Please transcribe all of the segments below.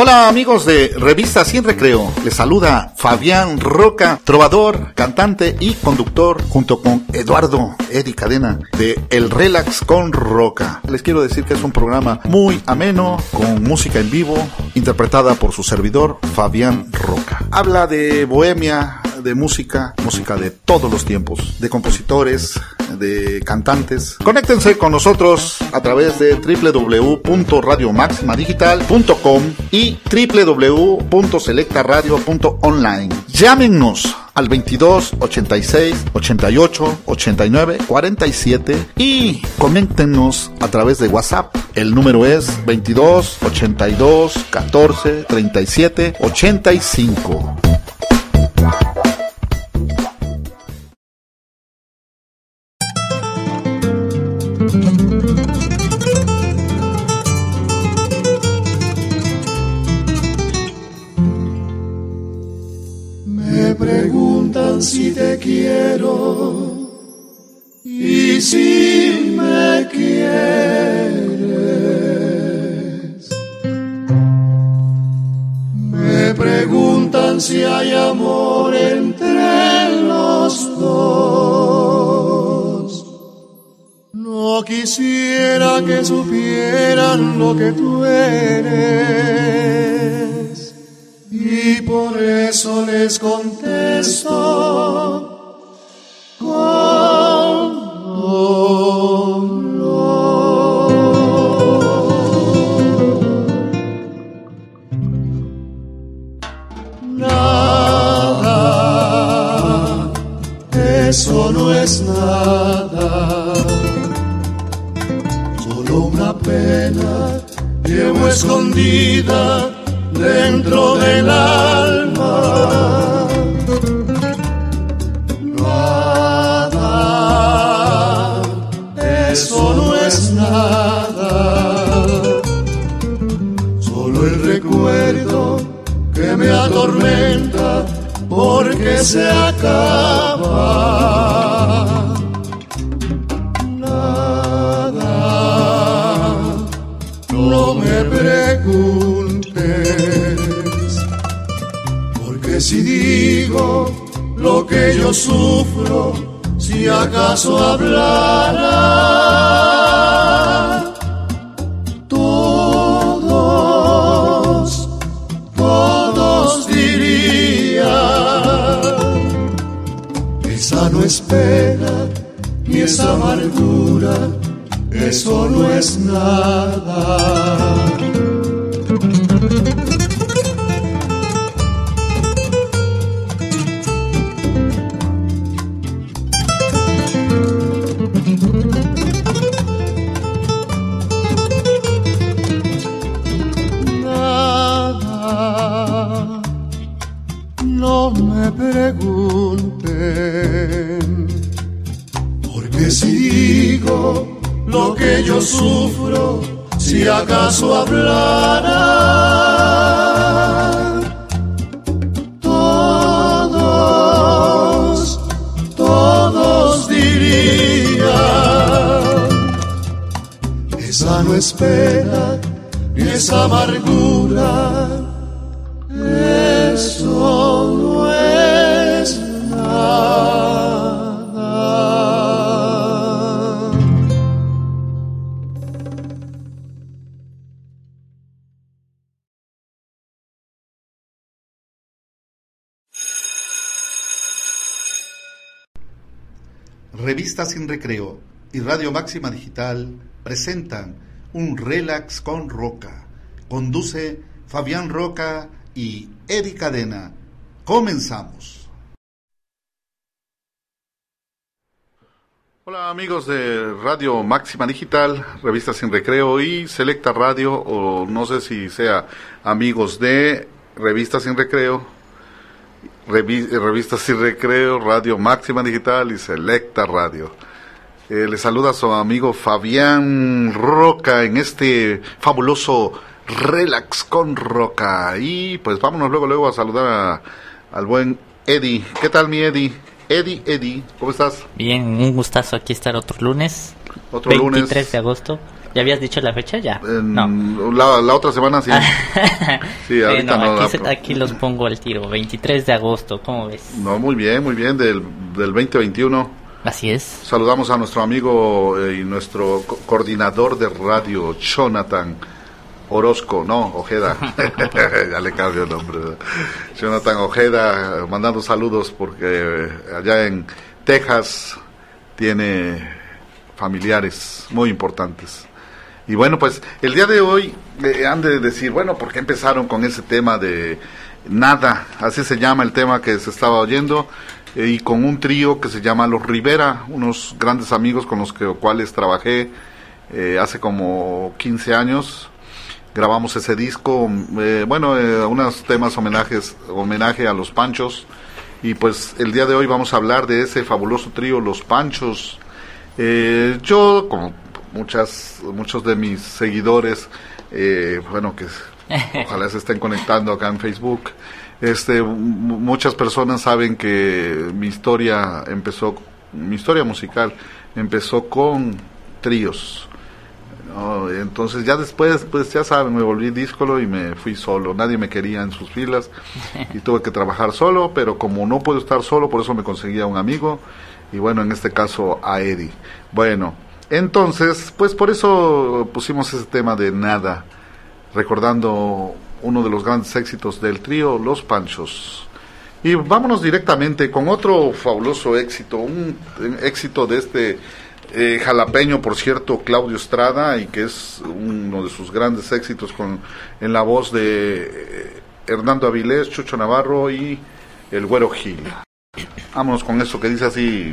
Hola amigos de Revista Sin Recreo, les saluda Fabián Roca, trovador, cantante y conductor, junto con Eduardo Eddie Cadena de El Relax con Roca. Les quiero decir que es un programa muy ameno, con música en vivo, interpretada por su servidor Fabián Roca. Habla de bohemia, de música, música de todos los tiempos, de compositores, de cantantes. Conéctense con nosotros a través de www.radiomaximadigital.com y www.selectaradio.online. Llámenos al 22 86 88 89 47 y coméntenos a través de WhatsApp. El número es 22 82 14 37 85. Y si me quieres. Me preguntan si hay amor entre los dos. No quisiera que supieran lo que tú eres. Y por eso les contesto es nada, solo una pena llevo escondida dentro del alma. Nada, eso no es nada, solo el recuerdo que me atormenta porque se acaba. Si digo lo que yo sufro, si acaso hablara, todos, todos dirían, esa no es pena, ni esa amargura, eso no es nada. Nada, acaso hablara, Revista Sin Recreo y Radio Máxima Digital presentan un relax con Roca. Conduce Fabián Roca y Eddie Cadena. Comenzamos. Hola amigos de Radio Máxima Digital, Revista Sin Recreo y Selecta Radio, o no sé si sea amigos de Revista Sin Recreo, Revista Sin Recreo, Radio Máxima Digital y Selecta Radio. Eh, le saluda su amigo Fabián Roca en este fabuloso Relax con Roca. Y pues vámonos luego, luego a saludar al buen Eddie. ¿Qué tal mi Eddie? Eddie, Eddie, ¿cómo estás? Bien, un gustazo aquí estar otro lunes. Otro 23 lunes. de agosto. ¿Ya habías dicho la fecha? Ya. no. La, la, otra semana sí. sí, ahorita no. Aquí, aquí, los pongo al tiro. 23 de agosto, ¿cómo ves? No, muy bien, muy bien. Del, del 2021. Así es. Saludamos a nuestro amigo eh, y nuestro co coordinador de radio, Jonathan Orozco, no, Ojeda. ya le cambio el nombre. Jonathan Ojeda, mandando saludos porque allá en Texas tiene familiares muy importantes. Y bueno, pues el día de hoy eh, han de decir, bueno, ¿por qué empezaron con ese tema de nada? Así se llama el tema que se estaba oyendo. Eh, y con un trío que se llama Los Rivera, unos grandes amigos con los que, cuales trabajé eh, hace como 15 años. Grabamos ese disco, eh, bueno, unos temas homenajes, homenaje a los Panchos. Y pues el día de hoy vamos a hablar de ese fabuloso trío, Los Panchos. Yo, como muchas, muchos de mis seguidores, eh, bueno, que ojalá se estén conectando acá en Facebook, este, muchas personas saben que mi historia empezó, mi historia musical empezó con tríos. ¿no? Entonces ya después, pues ya saben, me volví díscolo y me fui solo. Nadie me quería en sus filas y tuve que trabajar solo, pero como no puedo estar solo, por eso me conseguía un amigo y bueno, en este caso a Eddie. Bueno, entonces, pues por eso pusimos ese tema de nada, recordando uno de los grandes éxitos del trío Los Panchos. Y vámonos directamente con otro fabuloso éxito, un éxito de este eh, jalapeño, por cierto, Claudio Estrada, y que es uno de sus grandes éxitos con en la voz de eh, Hernando Avilés, Chucho Navarro y el Güero Gil. Vámonos con eso que dice así.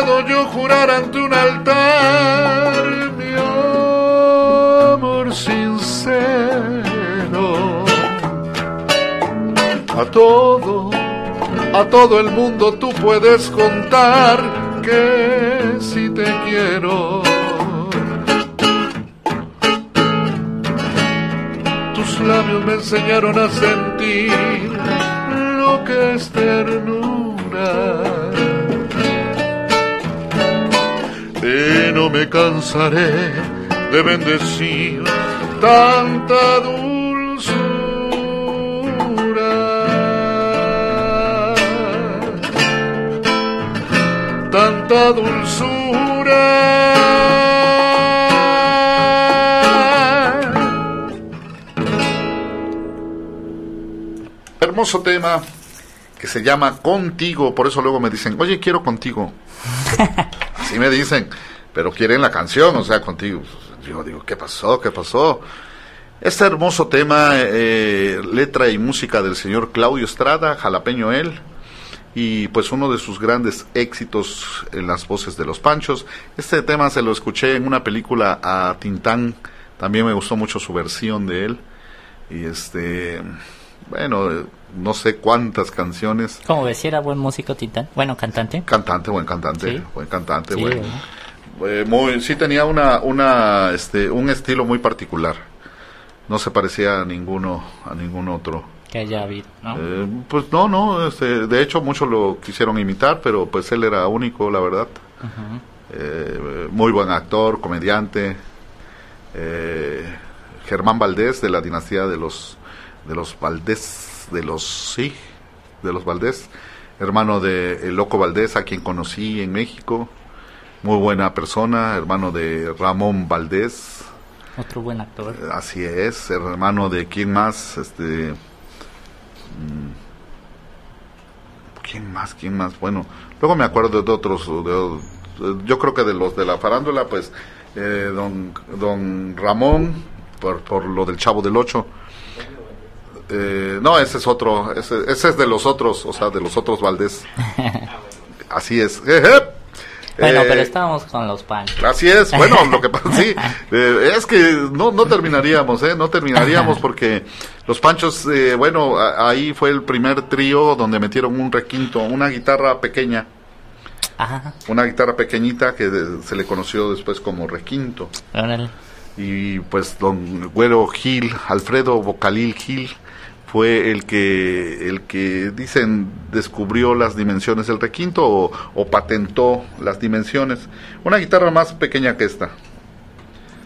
Puedo yo jurar ante un altar mi amor sincero. A todo, a todo el mundo tú puedes contar que si te quiero. Tus labios me enseñaron a sentir lo que es ternura. No me cansaré de bendecir tanta dulzura. tanta dulzura. Hermoso tema que se llama Contigo, por eso luego me dicen, oye, quiero contigo. Así me dicen, pero quieren la canción, o sea, contigo. Yo digo, ¿qué pasó? ¿Qué pasó? Este hermoso tema, eh, letra y música del señor Claudio Estrada, jalapeño él, y pues uno de sus grandes éxitos en las voces de los Panchos. Este tema se lo escuché en una película a Tintán, también me gustó mucho su versión de él, y este, bueno, no sé cuántas canciones. Como decía, era buen músico Tintán, bueno, cantante. Cantante, buen cantante, buen cantante, bueno. Eh, muy, sí tenía una, una, este, un estilo muy particular. No se parecía a ninguno, a ningún otro. Que haya habido, ¿no? Eh, pues no, no, este, de hecho muchos lo quisieron imitar, pero pues él era único, la verdad. Eh, muy buen actor, comediante. Germán Valdés, de la dinastía de los, de los Valdés, de los, sí, de los Valdés, hermano de el Loco Valdés, a quien conocí en México muy buena persona, hermano de Ramón Valdés. Otro buen actor. Eh, así es, hermano de quién más, este... Mm, ¿Quién más? ¿Quién más? Bueno, luego me acuerdo de otros, yo creo que de los de la farándula, pues, eh, don, don Ramón, por, por lo del Chavo del Ocho. Eh, no, ese es otro, ese, ese, es de los otros, o sea, de los otros Valdés. Así es. Bueno, pero eh, estábamos con los panchos. Así es, bueno, lo que pasa, sí, eh, es que no, no terminaríamos, ¿eh? No terminaríamos porque los panchos, eh, bueno, ahí fue el primer trío donde metieron un requinto, una guitarra pequeña. Ajá. Una guitarra pequeñita que se le conoció después como requinto. Y pues don Güero Gil, Alfredo Bocalil Gil, fue el que, el que dicen descubrió las dimensiones del requinto o, patentó las dimensiones. Una guitarra más pequeña que esta.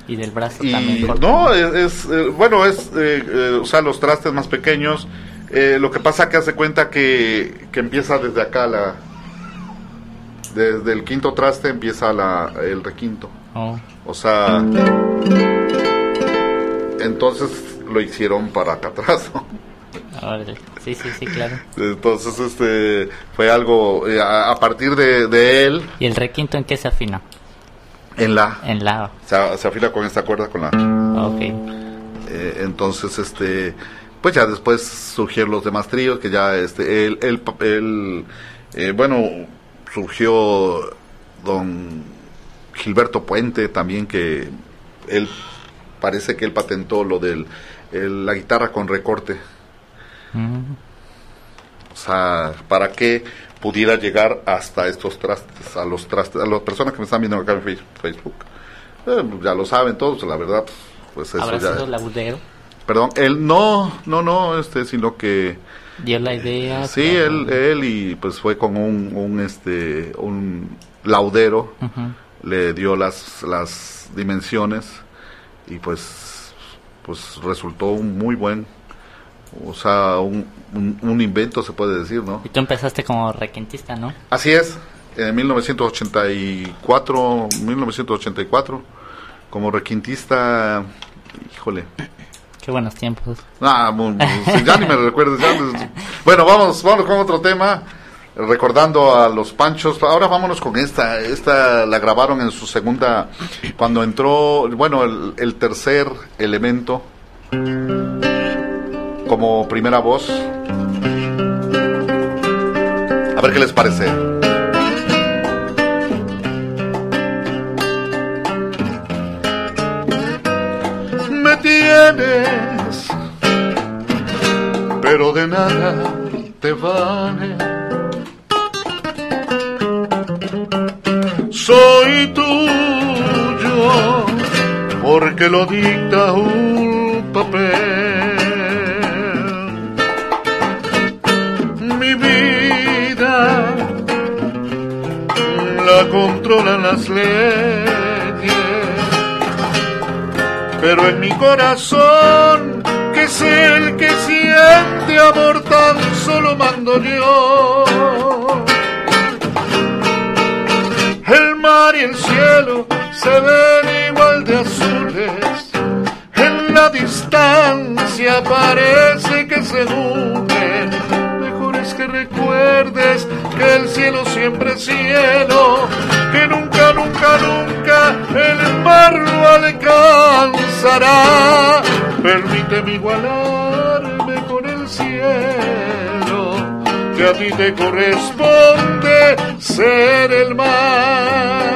Y del brazo también. No, es, eh, bueno, es, eh, eh, o sea, los trastes más pequeños. lo que pasa que hace cuenta que, que empieza desde acá la... Desde el quinto traste empieza la, el requinto. Oh. O sea... Entonces lo hicieron para acá atrás. Sí, sí, sí, claro. Entonces, este, fue algo, eh, a, partir de, él. ¿Y el requinto en qué se afina? En la. En la. Se, se afina con esta cuerda, con la. Ok. Eh, entonces, este, pues ya después surgieron los demás tríos, que ya, este, él, él, eh, bueno, surgió don Gilberto Puente también, que él, parece que él patentó lo del, la guitarra con recorte o sea, para que pudiera llegar hasta estos trastes, a los trastes, a las personas que me están viendo acá en Facebook. Eh, ya lo saben todos, la verdad, pues eso ¿Habrá ya. sido laudero? Perdón, él no, no, no, este, sino que dio la idea. Sí, él, él y pues fue con un, un este, un laudero, le dio las, las dimensiones y pues, pues resultó un muy buen o sea, un, un, invento se puede decir, ¿no? Y tú empezaste como requintista, ¿no? Así es, en 1984, 1984, como requintista, híjole. Qué buenos tiempos. Ah, ya ni me recuerdo. bueno, vamos, vamos con otro tema. Recordando a los Panchos, ahora vámonos con esta. Esta la grabaron en su segunda, cuando entró, bueno, el, el tercer elemento como primera voz. A ver qué les parece. Me tienes, pero de nada te vale. Soy tuyo porque lo dicta un papel la controlan las leyes. Pero en mi corazón, que es el que siente amor, tan solo mando yo. mar y el cielo se ven igual de azules. En la distancia parece que se unen. Que recuerdes que el cielo siempre es cielo, que nunca, nunca, nunca el mar lo alcanzará. Permíteme igualarme con el cielo, que a ti te corresponde ser el mar.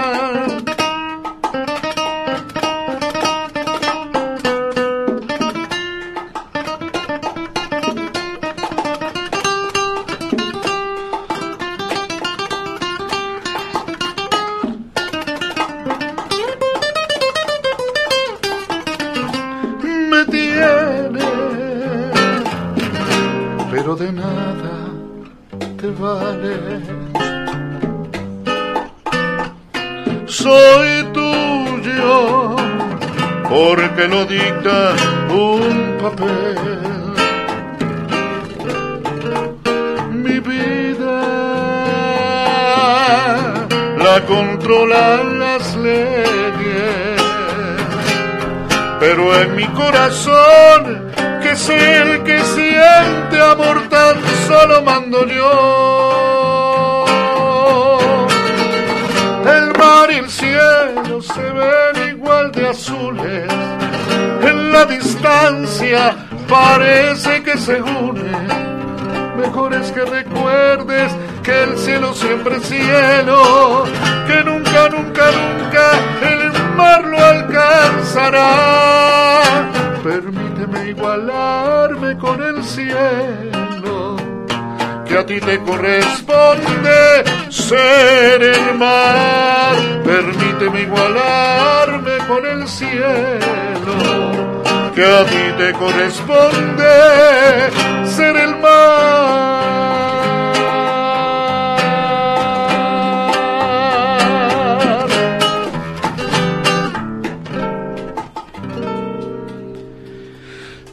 Las leyes, pero en mi corazón que es el que siente amor tan solo mando yo. El mar y el cielo se ven igual de azules, en la distancia parece que se unen. Mejor es que recuerdes que el cielo siempre es cielo, que nunca, nunca, nunca el mar lo alcanzará. Permíteme igualarme con el cielo, que a ti te corresponde ser el mar. Permíteme igualarme con el cielo, que a ti te corresponde ser el mar.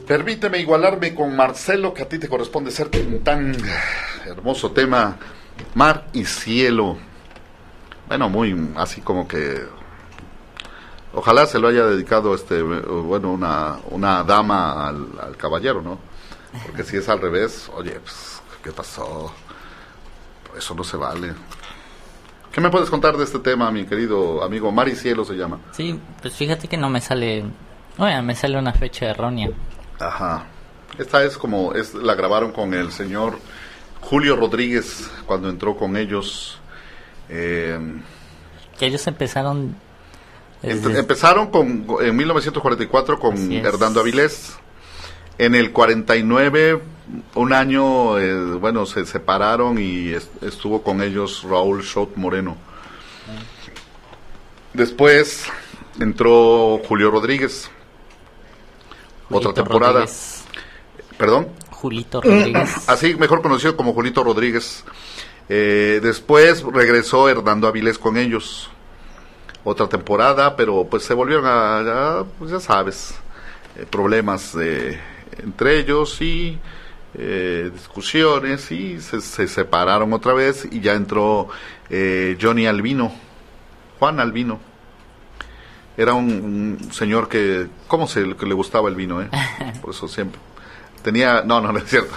Permíteme igualarme con Marcelo, que a ti te corresponde ser tan hermoso tema, mar y cielo. Bueno, muy así como que ojalá se lo haya dedicado este bueno una, una dama al, caballero, ¿no? Porque si es al revés, oye, pues, ¿qué pasó? Eso no se vale. ¿Qué me puedes contar de este tema, mi querido amigo? Mar y Cielo se llama. Sí, pues fíjate que no me sale... Oye, me sale una fecha errónea. Ajá. Esta es como, es, la grabaron con el señor Julio Rodríguez cuando entró con ellos. Eh, que ellos empezaron... Empezaron con, en 1944 con Hernando Avilés. En el 49, un año, eh, bueno, se separaron y estuvo con ellos Raúl Schott Moreno. Después entró Julio Rodríguez otra temporada. ¿Perdón? Julito Rodríguez. Así, mejor conocido como Julito Rodríguez. Eh, después regresó Hernando Avilés con ellos. Otra temporada, pero pues se volvieron a, pues ya sabes, eh, problemas entre ellos y eh, discusiones y se, separaron otra vez y ya entró Johnny Albino, Juan Albino era un, señor que, ¿cómo se que le gustaba el vino? Eh? Por eso siempre. Tenía, no, no, no es cierto,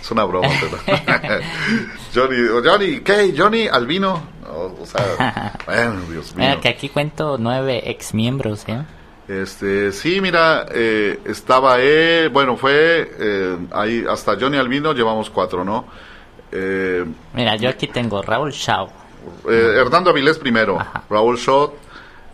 es, una broma. Johnny, Johnny, ¿qué? Johnny al vino. O, sea, bueno, Dios mío. que aquí cuento nueve ex miembros, ¿eh? Este, sí, mira, eh, estaba él, bueno, fue eh, ahí hasta Johnny Albino llevamos cuatro, ¿no? Eh, mira, yo aquí tengo Raúl Shaw. Hernando Avilés primero, Raúl Shaw,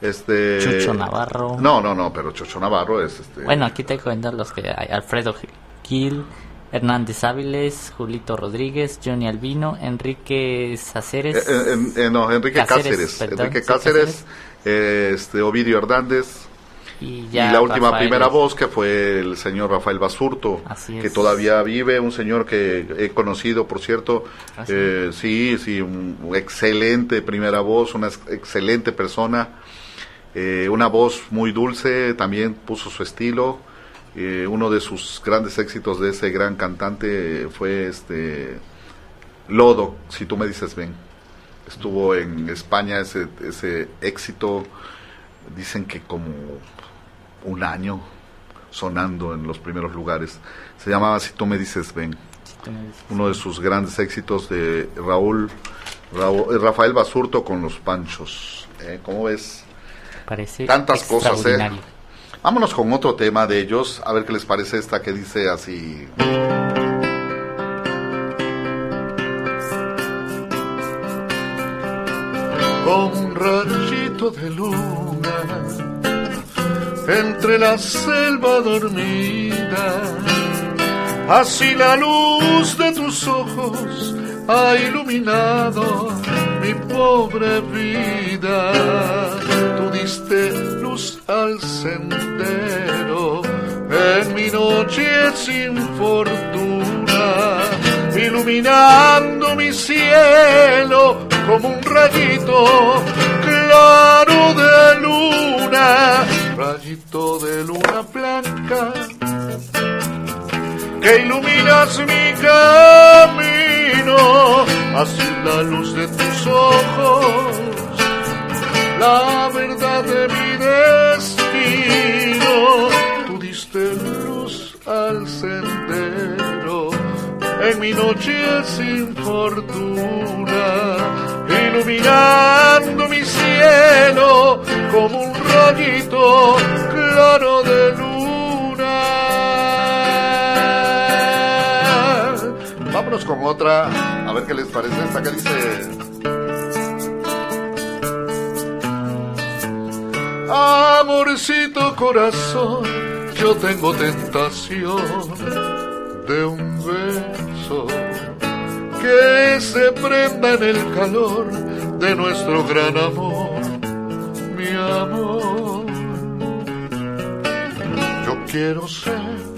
este... Chucho Navarro. No, no, no, pero Chucho Navarro es este... Bueno, aquí te cuento los que hay. Alfredo Gil, Hernández Áviles, Julito Rodríguez, Johnny Albino, Enrique Cáceres. Eh, eh, eh, no, Enrique Cáceres. Enrique Cáceres, este, Ovidio Hernández. Y, la última primera voz que fue el señor Rafael Basurto, que todavía vive, un señor que he conocido, por cierto, sí, sí, un excelente primera voz, una excelente persona, eh, una voz muy dulce, también puso su estilo. Eh, uno de sus grandes éxitos de ese gran cantante fue este Lodo, si tú me dices ven. Estuvo en España ese, ese éxito, dicen que como un año sonando en los primeros lugares. Se llamaba Si tú me dices ven. Uno de sus grandes éxitos de Raúl, Raúl Rafael Basurto con los Panchos. ¿eh? ¿Cómo ves? Parece Tantas cosas. ¿eh? Vámonos con otro tema de ellos, a ver qué les parece esta que dice así. Con un rayito de luna entre la selva dormida, así la luz de tus ojos ha iluminado mi pobre vida. Tú diste luz al sendero en mi noche sin fortuna, iluminando mi cielo como un rayito claro de luna, rayito de luna blanca que iluminas mi camino, así la luz de tus ojos, la verdad de mi destino, tú diste luz al sendero, en mi noche sin fortuna, iluminando mi cielo como un rayito claro de luna. Con otra, a ver qué les parece esta que dice. Amorcito corazón, yo tengo tentación de un beso que se prenda en el calor de nuestro gran amor, mi amor. Yo quiero ser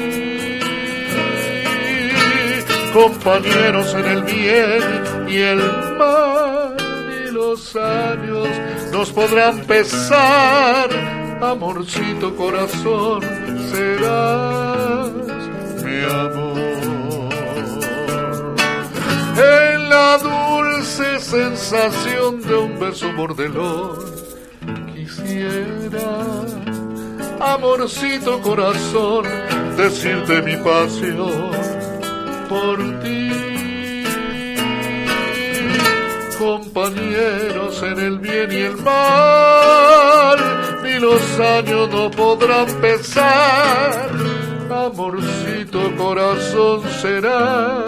Compañeros en el bien y el mal y los años nos podrán pesar, amorcito corazón, serás mi amor. En la dulce sensación de un beso mordelón, quisiera, amorcito corazón, decirte mi pasión por ti. Compañeros en el bien y el mal, ni los años no podrán pesar, amorcito corazón será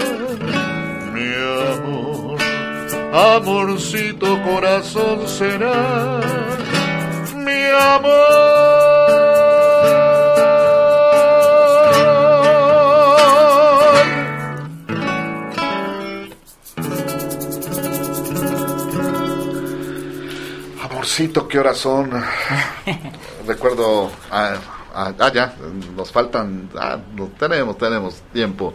mi amor, amorcito corazón será mi amor. Amorcito, ¿qué horas son? Recuerdo. Ah, ah, ah, ya, nos faltan. Ah, no, tenemos, tenemos tiempo.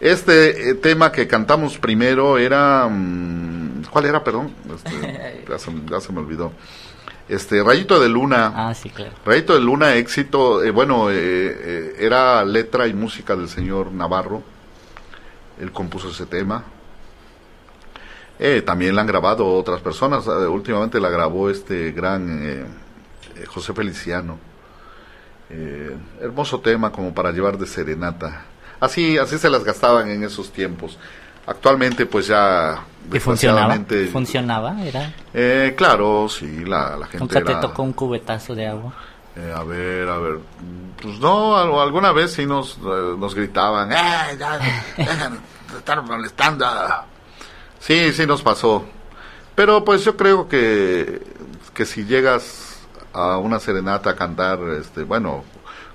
Este eh, tema que cantamos primero era. mm, ¿Cuál era, perdón? Este, ya, se, ya se me olvidó. Este, Rayito de Luna. Ah, sí, claro. Rayito de Luna, éxito. eh, bueno, eh, eh, era letra y música del señor Navarro. Él compuso ese tema. Eh, también la han grabado otras personas. eh, últimamente la grabó este gran eh, eh, José Feliciano. Eh, hermoso tema como para llevar de serenata. Así, así se las gastaban en esos tiempos. Actualmente, pues ya. ¿Y funcionaba? ¿Funcionaba? Era... eh, claro, sí, la, la gente Nunca te tocó un cubetazo de agua. eh, a ver, a ver. Pues no, al- alguna vez sí nos, nos gritaban, ¡eh, ya, dejan de estar molestando! Sí, sí nos pasó. Pero pues yo creo que, que si llegas a una serenata a cantar, este, bueno,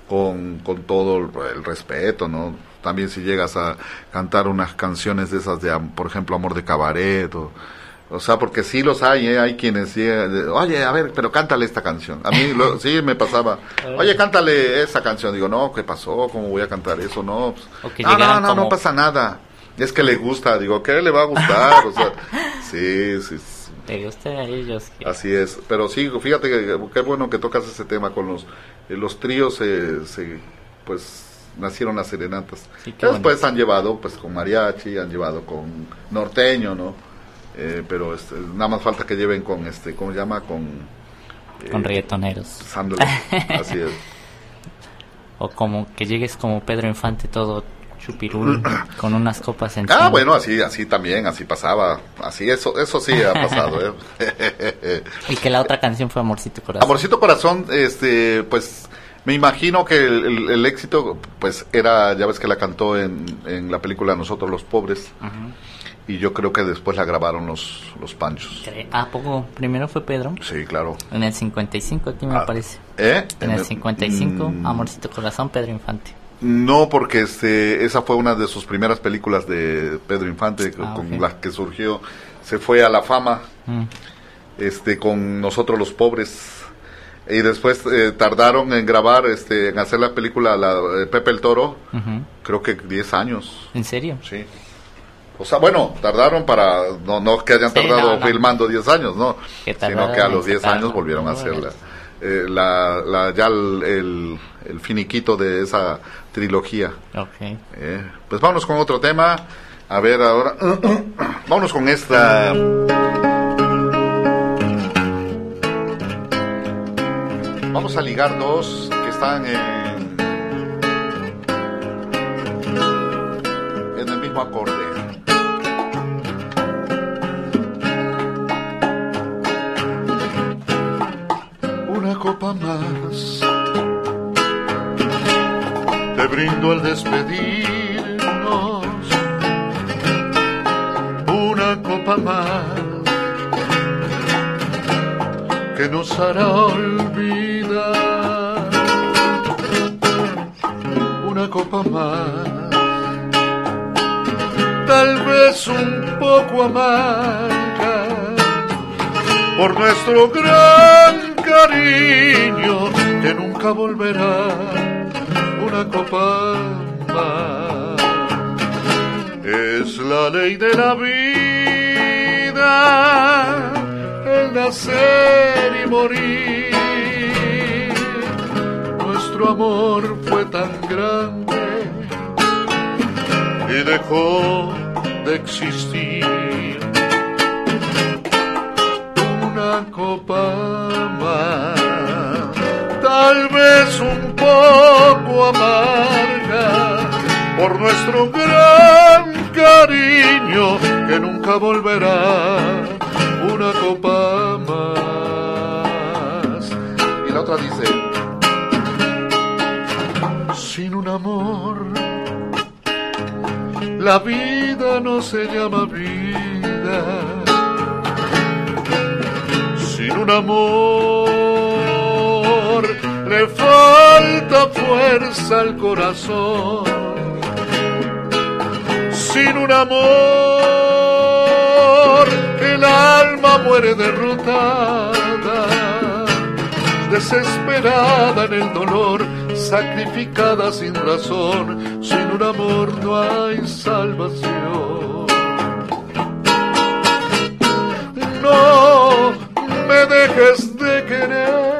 con, con todo el, el respeto, ¿no? También si llegas a cantar unas canciones de esas de, por ejemplo, Amor de Cabaret o, O sea, porque sí los hay, ¿eh? hay quienes, llegan, oye, a ver, pero cántale esta canción. A mí lo- sí me pasaba, oye, cántale esa canción. Digo, no, ¿qué pasó? ¿Cómo voy a cantar eso? No, pues, no, no, no, no pasa nada. Es que le gusta. Digo, ¿qué le va a gustar? O sea, sí, sí, sí. ¿Te gusta a ellos? Así es, pero sí, fíjate que qué bueno que tocas ese tema con los eh, los tríos, eh, se, pues nacieron las serenatas. Sí, Después han llevado, pues con mariachi, han llevado con norteño, ¿no? Eh, pero este, nada más falta que lleven con este, ¿cómo se llama? Con eh, Con reggaetoneros. sándalo. Así es. O como que llegues como Pedro Infante todo chupirul con unas copas encima. Ah, bueno, así, así también, así pasaba, así eso, eso sí ha pasado. ¿eh? Y que la otra canción fue Amorcito Corazón. Amorcito Corazón, este, pues me imagino que el, el- el éxito, pues era, ya ves que la cantó en, en la película Nosotros los Pobres, y yo creo que después la grabaron los, los Panchos. ¿A poco? Primero fue Pedro. Sí, claro. En el 55 aquí me Ah, parece. ¿Eh? En el 55, Mm, Amorcito Corazón, Pedro Infante. No, porque este, esa fue una de sus primeras películas de Pedro Infante, con, Ah, con ok. la que surgió, se fue a la fama, Mm. este, con Nosotros los Pobres. Y después eh, tardaron en grabar, este, en hacer la película la, Pepe el Toro, Ujú. creo que 10 años. ¿En serio? Sí. O sea, bueno, tardaron para, no, no que hayan Sí, tardado no, no. filmando 10 años, ¿no? Sino que a los 10 sacarlo. años volvieron a Muy hacer la, bueno. eh, la, la- ya el, el, el finiquito de esa trilogía. Ok. Eh, pues vámonos con otro tema. A ver, ahora, vámonos con esta. Vamos a ligar dos que están en, en el mismo acorde. Una copa más te brindo al despedirnos. Una copa más que nos hará olvidar. Una copa más, tal vez un poco amarga, por nuestro gran cariño que nunca volverá. Una copa más es la ley de la vida, el nacer y morir. Nuestro amor fue tan grande y dejó de existir. Una copa más, tal vez un amarga por nuestro gran cariño que nunca volverá una copa más. Y la otra dice, sin un amor, la vida no se llama vida. Sin un amor, falta fuerza al corazón. Sin un amor, el alma muere derrotada, desesperada en el dolor, sacrificada sin razón, sin un amor no hay salvación. No me dejes de querer,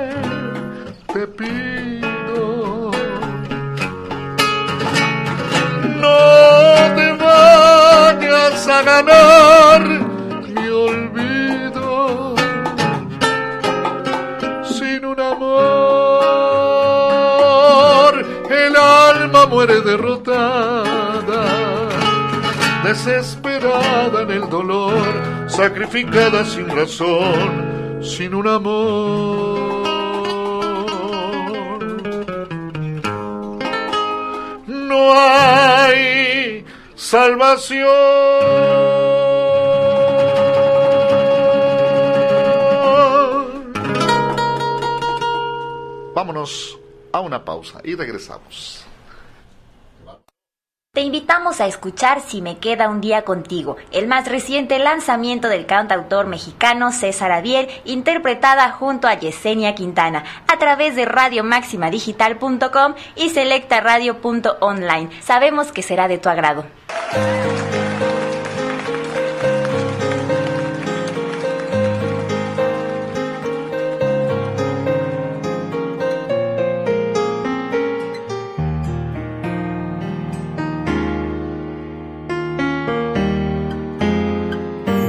te pido. No te vayas a ganar mi olvido sin un amor. El alma muere derrotada, desesperada en el dolor, sacrificada sin razón, sin un amor. Hay salvación. Vámonos a una pausa y regresamos. Invitamos a escuchar Si me queda un día contigo, el más reciente lanzamiento del cantautor mexicano César Adiel, interpretada junto a Yesenia Quintana, a través de radiomaximadigital.com y selectaradio.online. Sabemos que será de tu agrado.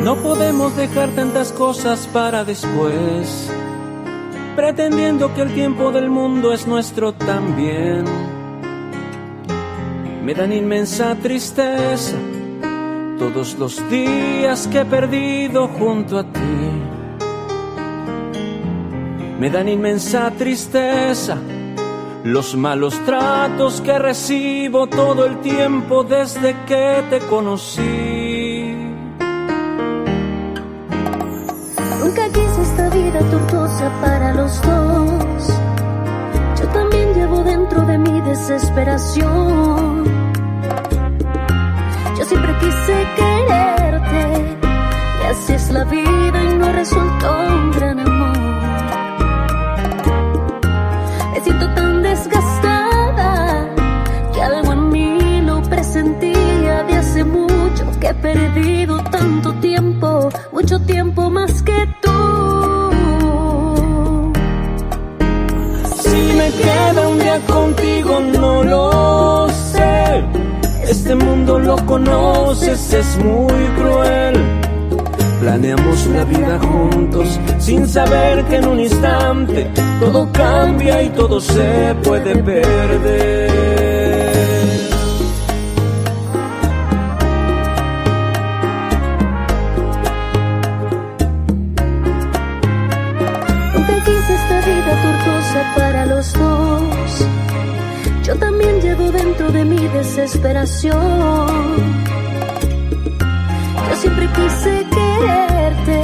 No podemos dejar tantas cosas para después, pretendiendo que el tiempo del mundo es nuestro también. Me dan inmensa tristeza todos los días que he perdido junto a ti. Me dan inmensa tristeza los malos tratos que recibo todo el tiempo desde que te conocí. Vida tortuosa para los dos. Yo también llevo dentro de mi desesperación. Yo siempre quise quererte y así es la vida y no resultó un gran amor. Me siento tan desgastada que algo en mí lo presentía de hace mucho que he perdido tanto tiempo, mucho tiempo más que Mundo lo conoces, es muy cruel. Planeamos la vida juntos sin saber que en un instante todo cambia y todo se puede perder. Mi desesperación. Yo siempre quise quererte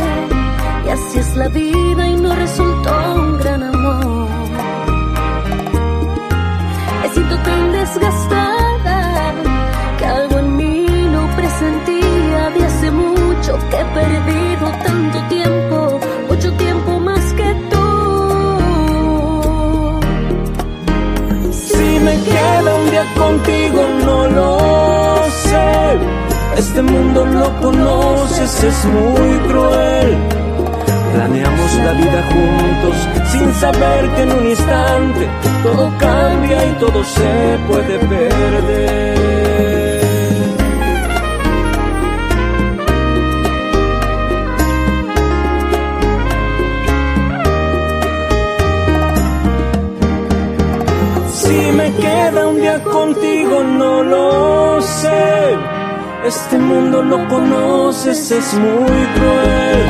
y así es la vida y no resultó un gran amor. Me siento tan desgastada me queda contigo no lo sé. Este mundo lo conoces, es muy cruel. Planeamos la vida juntos sin saber que en un instante todo cambia y todo se puede perder. Queda un día contigo, no lo sé. Este mundo lo conoces, es muy cruel.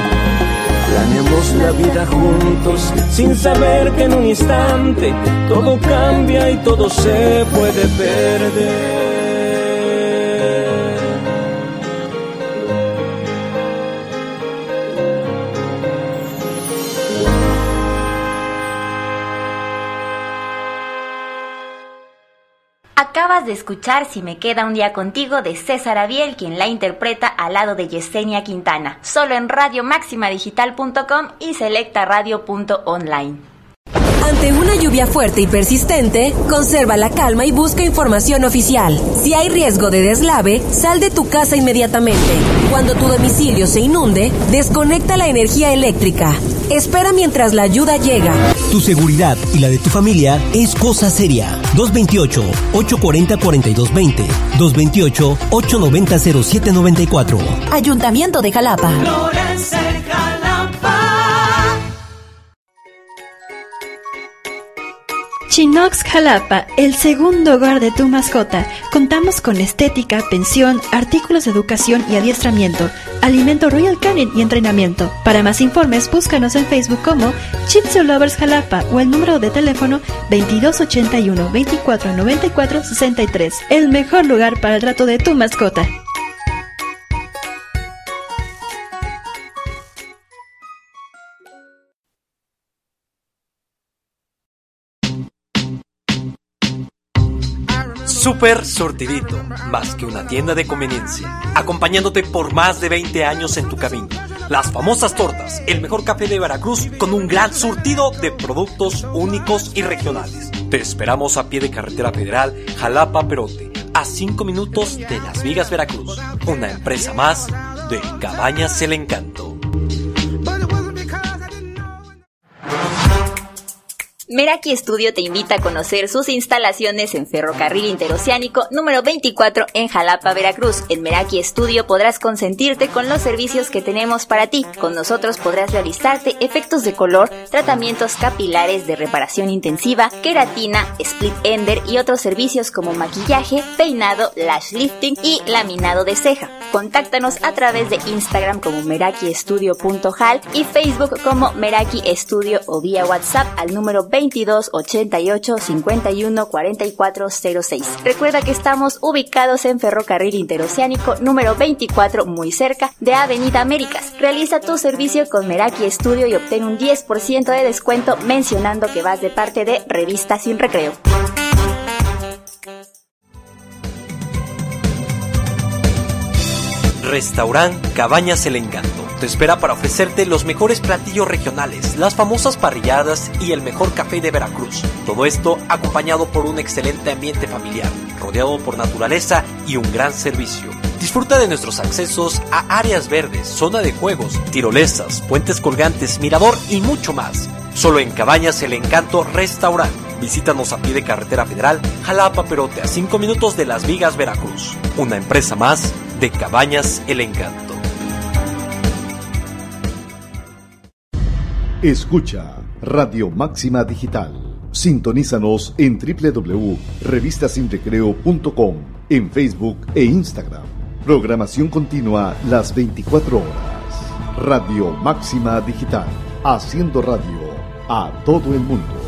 Planeamos la vida juntos sin saber que en un instante todo cambia y todo se puede perder. De escuchar Si me queda un día contigo de César Abiel, quien la interpreta al lado de Yesenia Quintana, solo en radiomaximadigital.com y selectaradio.online. Ante una lluvia fuerte y persistente, conserva la calma y busca información oficial. Si hay riesgo de deslave, sal de tu casa inmediatamente. Cuando tu domicilio se inunde, desconecta la energía eléctrica. Espera mientras la ayuda llega. Tu seguridad y la de tu familia es cosa seria. 228-840-4220. 228-890-0794. Ayuntamiento de Jalapa. Chinox Jalapa, el segundo hogar de tu mascota. Contamos con estética, pensión, artículos de educación y adiestramiento, alimento Royal Canin y entrenamiento. Para más informes, búscanos en Facebook como Chips Lovers Jalapa o el número de teléfono 2281 2494 63. El mejor lugar para el trato de tu mascota. Super Surtidito, más que una tienda de conveniencia, acompañándote por más de 20 años en tu camino. Las famosas tortas, el mejor café de Veracruz con un gran surtido de productos únicos y regionales. Te esperamos a pie de carretera federal Jalapa Perote, a 5 minutos de Las Vigas, Veracruz. Una empresa más de Cabañas El Encanto. Meraki Studio te invita a conocer sus instalaciones en Ferrocarril Interoceánico número 24 en Jalapa, Veracruz. En Meraki Studio podrás consentirte con los servicios que tenemos para ti. Con nosotros podrás realizarte efectos de color, tratamientos capilares de reparación intensiva, queratina, split ender y otros servicios como maquillaje, peinado, lash lifting y laminado de ceja. Contáctanos a través de Instagram como merakiestudio.hal y Facebook como Meraki Studio o vía WhatsApp al número 20 22 88 51 44 06. Recuerda que estamos ubicados en Ferrocarril Interoceánico número 24, muy cerca de Avenida Américas. Realiza tu servicio con Meraki Studio y obtén un 10% de descuento mencionando que vas de parte de Revista Sin Recreo. Restaurant Cabañas El Encanto te espera para ofrecerte los mejores platillos regionales, las famosas parrilladas y el mejor café de Veracruz. Todo esto acompañado por un excelente ambiente familiar, rodeado por naturaleza y un gran servicio. Disfruta de nuestros accesos a áreas verdes, zona de juegos, tirolesas, puentes colgantes, mirador y mucho más. Solo en Cabañas El Encanto Restaurant. Visítanos a pie de carretera federal Jalapa Perote a 5 minutos de Las Vigas, Veracruz. Una empresa más de Cabañas El Encanto. Escucha Radio Máxima Digital. Sintonízanos en www.revistasinrecreo.com, en Facebook e Instagram. Programación continua las 24 horas. Radio Máxima Digital. Haciendo radio a todo el mundo.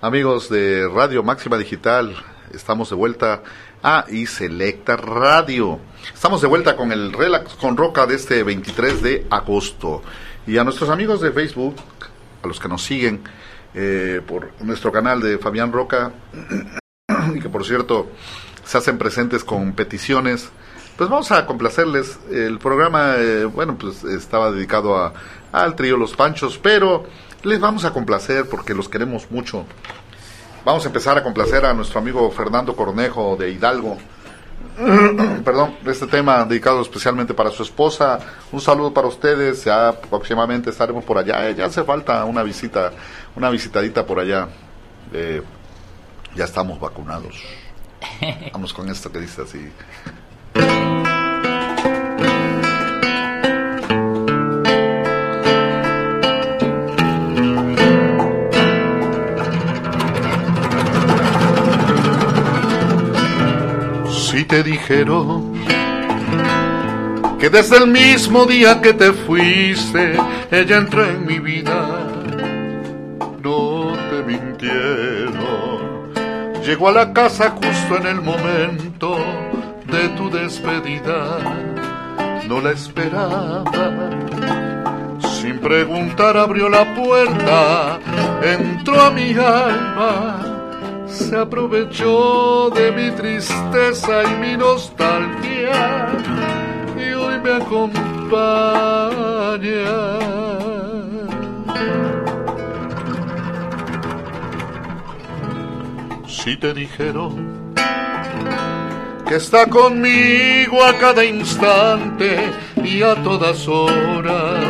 Amigos de Radio Máxima Digital, estamos de vuelta a y Selecta Radio. Estamos de vuelta con el Relax con Roca de este 23 de agosto. Y a nuestros amigos de Facebook, a los que nos siguen eh, por nuestro canal de Fabián Roca, y que por cierto se hacen presentes con peticiones, pues vamos a complacerles. El programa, eh, bueno, pues estaba dedicado a, al trío Los Panchos, pero les vamos a complacer porque los queremos mucho. Vamos a empezar a complacer a nuestro amigo Fernando Cornejo de Hidalgo. Perdón, este tema dedicado especialmente para su esposa. Un saludo para ustedes. Ya próximamente estaremos por allá. Ya hace falta una visita, una visitadita por allá. Eh, ya estamos vacunados. Vamos con esto que dice así. Te dijeron que desde el mismo día que te fuiste, ella entró en mi vida, no te mintieron. Llegó a la casa justo en el momento de tu despedida, no la esperaba. Sin preguntar abrió la puerta, entró a mi alma se aprovechó de mi tristeza y mi nostalgia y hoy me acompaña. Si te dijeron que está conmigo a cada instante y a todas horas,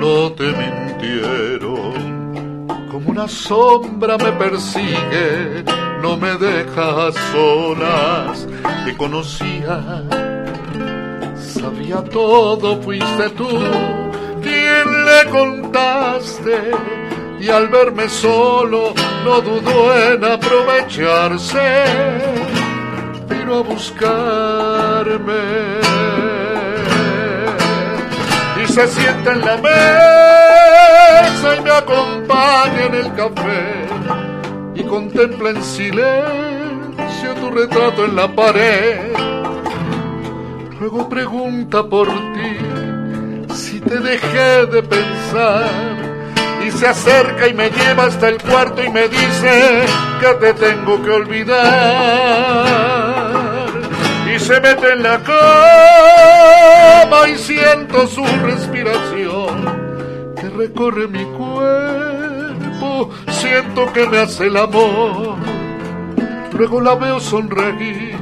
no te mintieron una sombra me persigue, no me deja a solas. Te conocía, sabía todo, fuiste tú quien le contaste. Y al verme solo, no dudó en aprovecharse, vino a buscarme y se sienta en la mesa y me acompaña en el café y contempla en silencio tu retrato en la pared. Luego pregunta por ti si te dejé de pensar y se acerca y me lleva hasta el cuarto y me dice que te tengo que olvidar. Y se mete en la cama y siento su respiración recorre mi cuerpo, siento que me hace el amor. Luego la veo sonreír,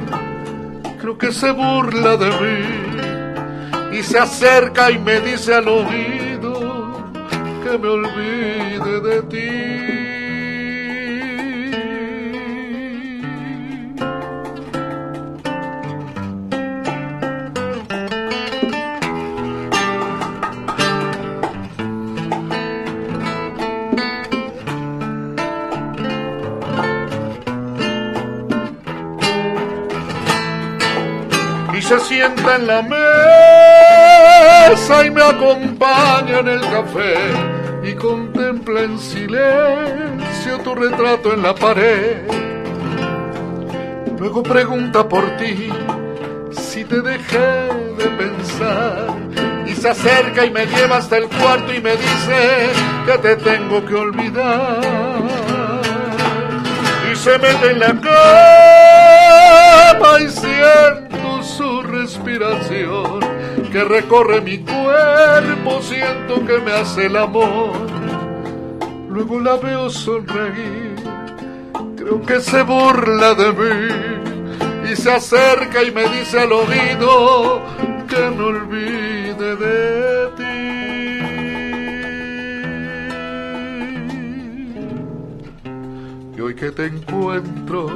creo que se burla de mí y se acerca y me dice al oído que me olvide de ti. Se sienta en la mesa y me acompaña en el café y contempla en silencio tu retrato en la pared. Luego pregunta por ti si te dejé de pensar y se acerca y me lleva hasta el cuarto y me dice que te tengo que olvidar y se mete en la cama y su que recorre mi cuerpo, siento que me hace el amor. Luego la veo sonreír, creo que se burla de mí y se acerca y me dice al oído que me olvide de ti. Y hoy que te encuentro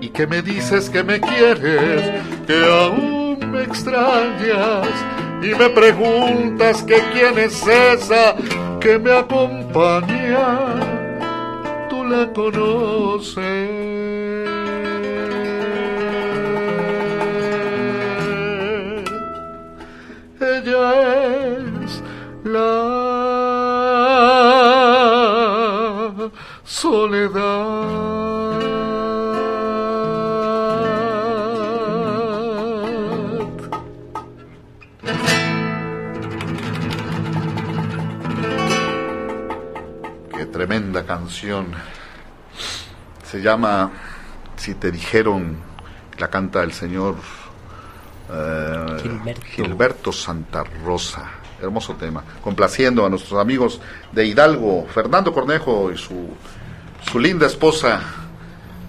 y que me dices que me quieres, que aún me extrañas y me preguntas que quién es esa que me acompaña, tú la conoces. Ella es la soledad. Tremenda canción. Se llama Si te dijeron, la canta el señor eh, Gilberto. Gilberto Santa Rosa. Hermoso tema. Complaciendo a nuestros amigos de Hidalgo, Fernando Cornejo y su, su linda esposa,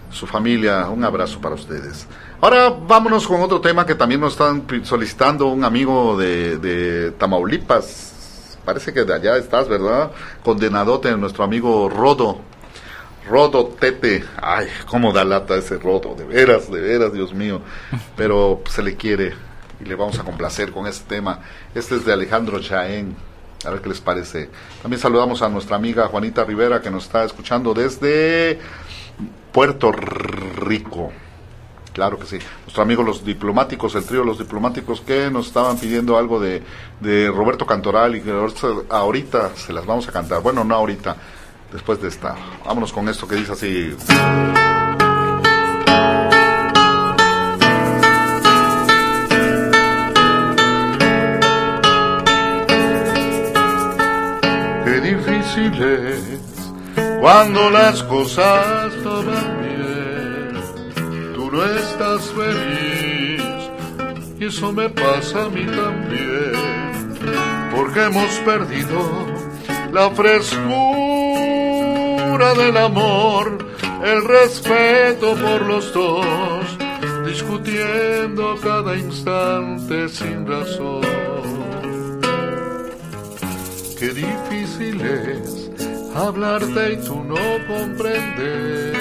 su familia. Un abrazo para ustedes. Ahora vámonos con otro tema que también nos están solicitando un amigo de, de Tamaulipas. Parece que de allá estás, ¿verdad? Condenadote, nuestro amigo Rodo. Rodo Tete. Ay, cómo da lata ese Rodo. De veras, de veras, Dios mío. Pero se le quiere y le vamos a complacer con este tema. Este es de Alejandro Chaén. A ver qué les parece. También saludamos a nuestra amiga Juanita Rivera que nos está escuchando desde Puerto Rico. Claro que sí. Nuestro amigo los diplomáticos, el trío Los Diplomáticos que nos estaban pidiendo algo de, de Roberto Cantoral y que ahorita, se las vamos a cantar. Bueno, no ahorita, después de esta. Vámonos con esto que dice así. Qué difícil es cuando las cosas. Tú no estás feliz y eso me pasa a mí también. Porque hemos perdido la frescura del amor, el respeto por los dos, discutiendo cada instante sin razón. Qué difícil es hablarte y tú no comprender,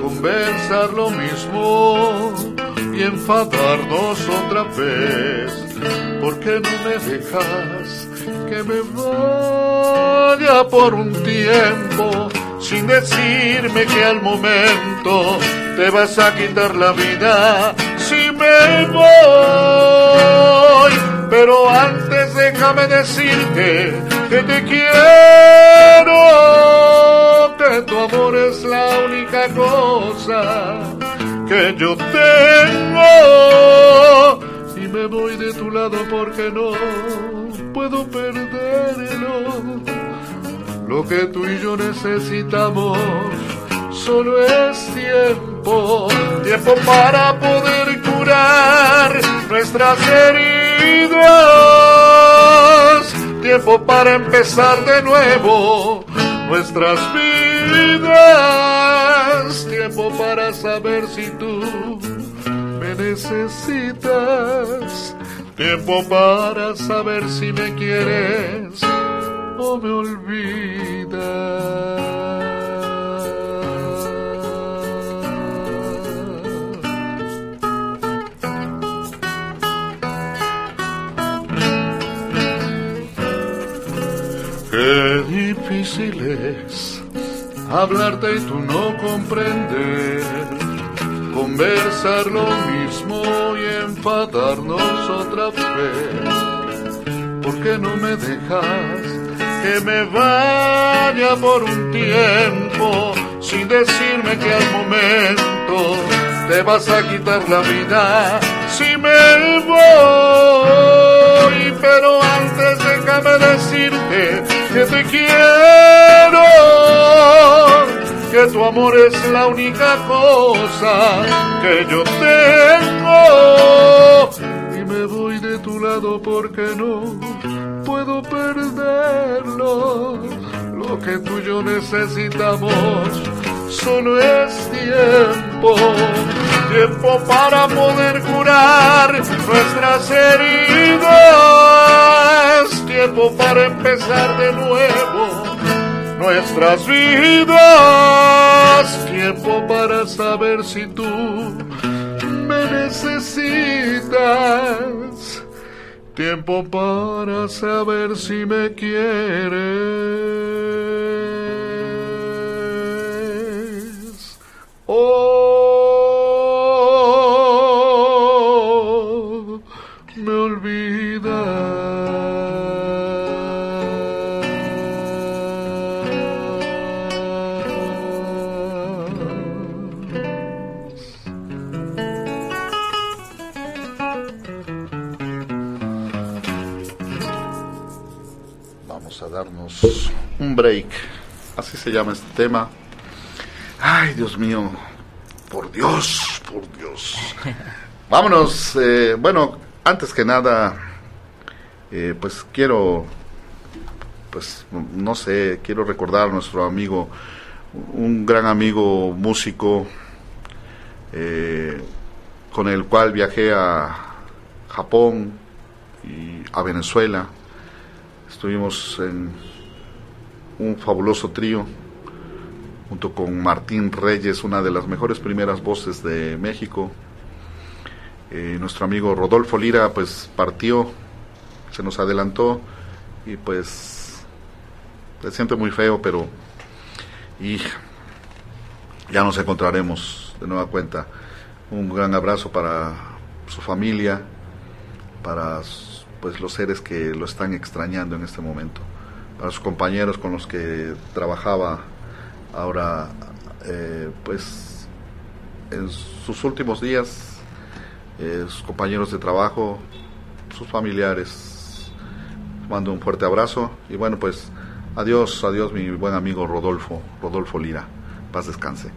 conversar lo mismo y enfadarnos otra vez. ¿Por qué no me dejas que me vaya por un tiempo sin decirme que al momento te vas a quitar la vida si me voy? Pero antes déjame decirte que te quiero, tu amor es la única cosa que yo tengo. Y me voy de tu lado porque no puedo perderlo. Lo que tú y yo necesitamos solo es tiempo, tiempo para poder curar nuestras heridas, tiempo para empezar de nuevo nuestras vidas, tiempo para saber si tú me necesitas, tiempo para saber si me quieres o me olvidas. Qué difícil es hablarte y tú no comprender, conversar lo mismo y enfadarnos otra vez. ¿Por qué no me dejas que me vaya por un tiempo sin decirme que al momento te vas a quitar la vida si me voy? Única cosa que yo tengo. Y me voy de tu lado porque no puedo perderlo. Lo que tú y yo necesitamos solo es tiempo, tiempo para poder curar nuestras heridas, tiempo para empezar de nuevo nuestras vidas, tiempo para saber si tú me necesitas, tiempo para saber si me quieres. Se llama este tema. Ay, Dios mío. Por Dios, por Dios. Vámonos. eh, bueno, antes que nada, eh, pues quiero, pues no sé, quiero recordar a nuestro amigo, un gran amigo músico, eh, con el cual viajé a Japón y a Venezuela. Estuvimos en un fabuloso trío junto con Martín Reyes, una de las mejores primeras voces de México. Eh, nuestro amigo Rodolfo Lira pues partió, se nos adelantó y pues se siente muy feo, pero y ya nos encontraremos de nueva cuenta. Un gran abrazo para su familia, para pues los seres que lo están extrañando en este momento, para sus compañeros con los que trabajaba ahora eh, pues en sus últimos días eh, sus compañeros de trabajo sus familiares mando un fuerte abrazo y bueno pues adiós adiós mi buen amigo Rodolfo Rodolfo Lira. Paz descanse.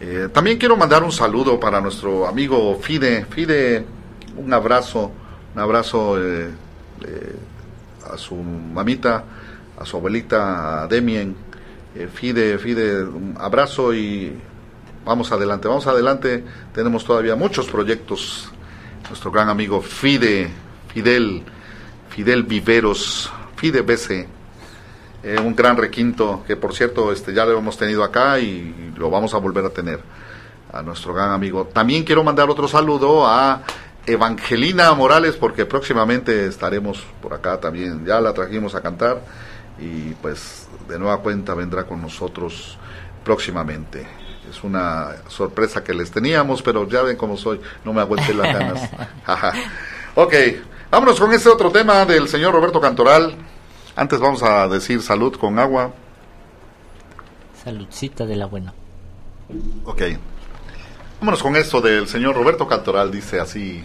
Eh, también quiero mandar un saludo para nuestro amigo Fide. Fide un abrazo un abrazo a su mamita a su abuelita Demien eh, Fide, Fide, un abrazo y vamos adelante, vamos adelante. Tenemos todavía muchos proyectos. Nuestro gran amigo Fide, Fidel, Fidel Viveros, Fide BC, eh, un gran requinto que por cierto este, ya lo hemos tenido acá y lo vamos a volver a tener. A nuestro gran amigo. También quiero mandar otro saludo a Evangelina Morales porque próximamente estaremos por acá también. Ya la trajimos a cantar y pues de nueva cuenta vendrá con nosotros próximamente. Es una sorpresa que les teníamos, pero ya ven cómo soy, no me aguanté las ganas. Ok, vámonos con este otro tema del señor Roberto Cantoral. Antes vamos a decir salud con agua. Saludcita de la buena. Ok. Vámonos con esto del señor Roberto Cantoral, dice así.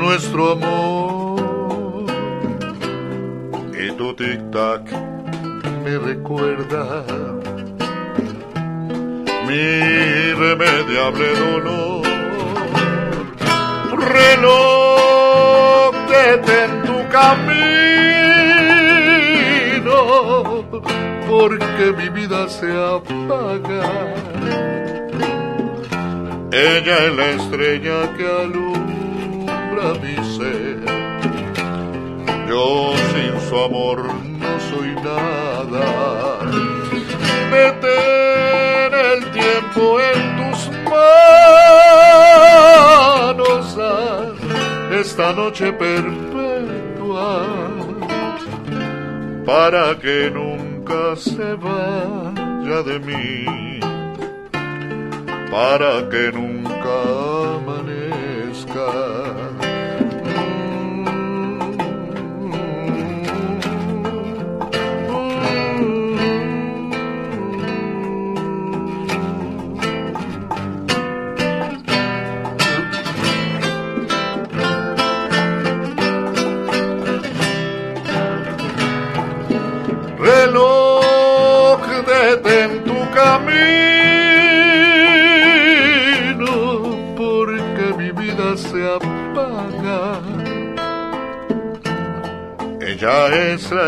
nuestro amor. Y tu tic-tac me recuerda mi irremediable dolor. Reloj, detén tu camino, porque mi vida se apaga. Ella es la estrella que alumbra mi. Yo sin su amor no soy nada. Detén el tiempo en tus manos. esta noche perpetua para que nunca se vaya de mí para que nunca amanezca.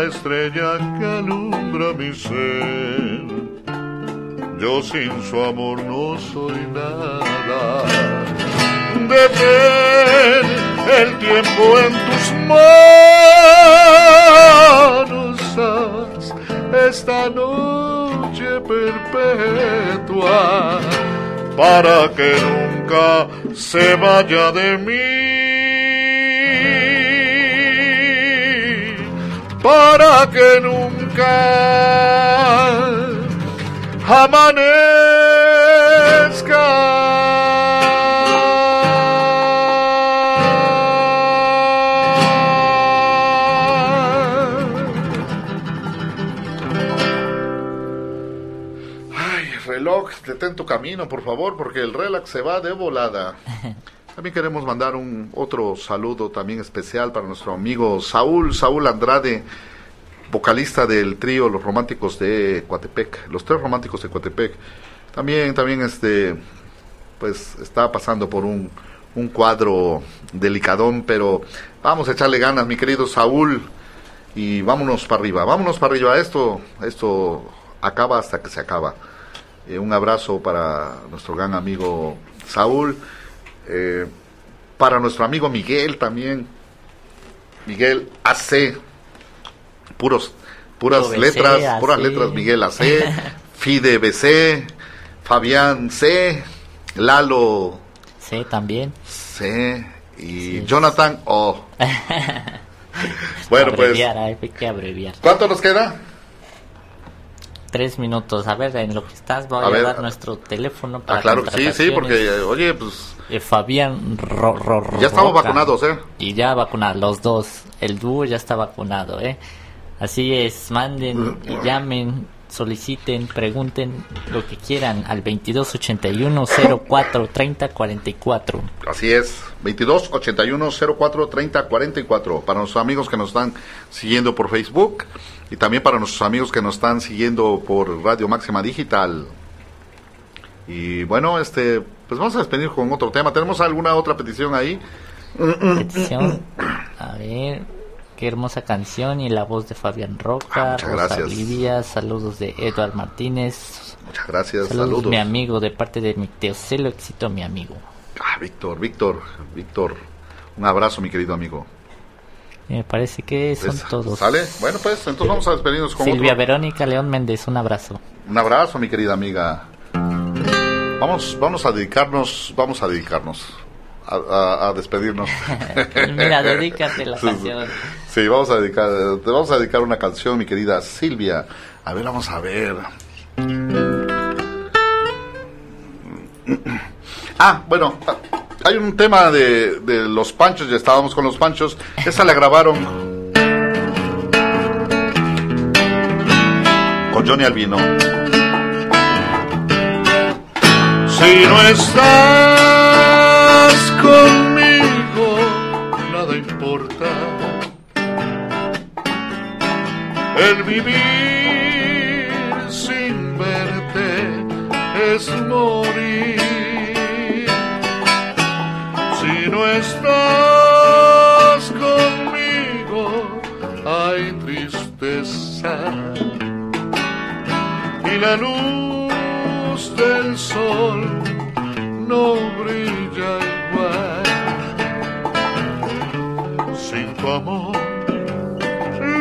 La estrella que alumbra mi ser. Yo sin su amor no soy nada. Detén el tiempo en tus manos. esta noche perpetua para que nunca se vaya de mí. Para que nunca Ay, reloj, detén tu camino, por favor, porque el relax se va de volada. También queremos mandar un otro saludo también especial para nuestro amigo Saúl, Saúl Andrade, vocalista del trío Los Románticos de Coatepec, los tres románticos de Coatepec. También, también este, pues está pasando por un, un cuadro delicadón, pero vamos a echarle ganas, mi querido Saúl, y vámonos para arriba, vámonos para arriba. Esto, esto acaba hasta que se acaba. Eh, un abrazo para nuestro gran amigo Saúl, eh, para nuestro amigo Miguel también, Miguel AC, puros, puras BC, letras, puras letras Miguel AC, Fide BC, Fabián C, Lalo Sí, también. C y Jonathan O. bueno, pues, hay que abreviar. ¿cuánto nos queda? Tres minutos. A ver, en lo que estás, voy A a, ver. dar nuestro teléfono para Ah, claro que sí, sí, porque, oye, pues Eh, Fabián Ro- Ro- Ya estamos Roca. vacunados, ¿eh? Y ya vacunados, los dos. El dúo ya está vacunado, ¿eh? Así es, manden llamen, soliciten, pregunten lo que quieran al 2281 04 30 44. Así es, 22 81 04 30 44. Para nuestros amigos que nos están siguiendo por Facebook y también para nuestros amigos que nos están siguiendo por Radio Máxima Digital. Y bueno, este, pues vamos a despedir con otro tema. ¿Tenemos alguna otra petición ahí? Petición, a ver, qué hermosa canción y la voz de Fabián Roca, Ah, muchas Rosa gracias. Olivia, saludos de Eduard Martínez, Muchas gracias, saludos, saludos. mi amigo de parte de mi Teocelo Éxito, mi amigo. Ah, Víctor, Víctor, Víctor. Un abrazo, mi querido amigo. Y me parece que son Pues, todos. ¿Sale? Bueno, pues entonces vamos a despedirnos con Silvia otro. Verónica León Méndez, un abrazo. Un abrazo, mi querida amiga. Vamos, vamos a dedicarnos, vamos a dedicarnos a, a- a despedirnos. Mira, dedícate la sí. canción. Sí, vamos a dedicar, te vamos a dedicar una canción, mi querida Silvia. A ver, vamos a ver. Ah, bueno, hay un tema de, de los panchos, ya estábamos con los panchos. Esa la grabaron con Johnny Albino. Si no estás conmigo, nada importa. El vivir sin verte es morir. Y la luz del sol no brilla igual. Sin tu amor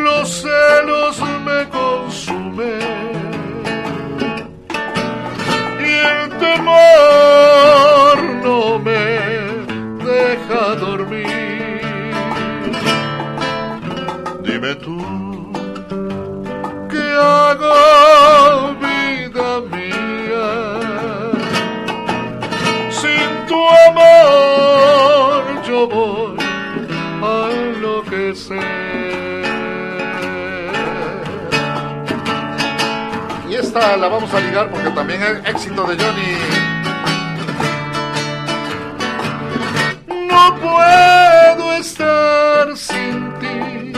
los celos me consumen y el temor Y esta la vamos a ligar porque también es éxito de Johnny. No puedo estar sin ti,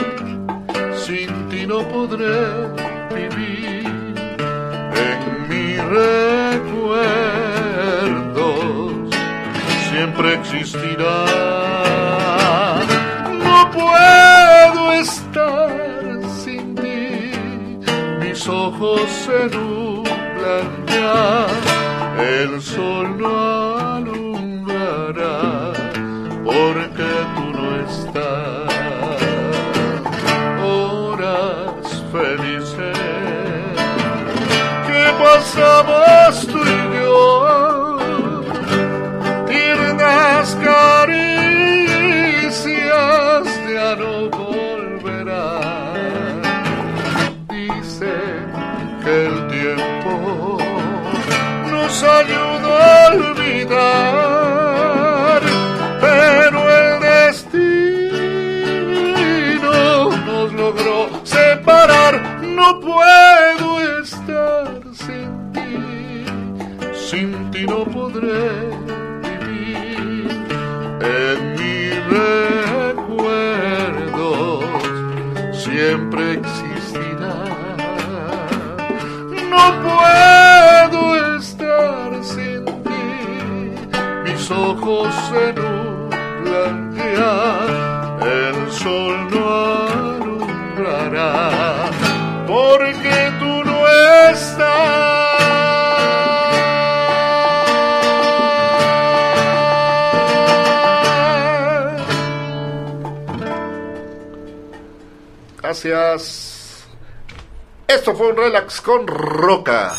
sin ti no podré vivir. En mis recuerdos siempre existirá. Ojos se nublan ya, el sol no alumbrará, porque tú no estás. Horas felices que pasamos no Esto fue un relax con Roca.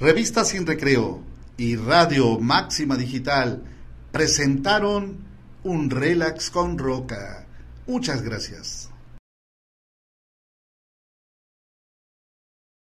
Revista Sin Recreo y Radio Máxima Digital presentaron un relax con Roca. Muchas gracias.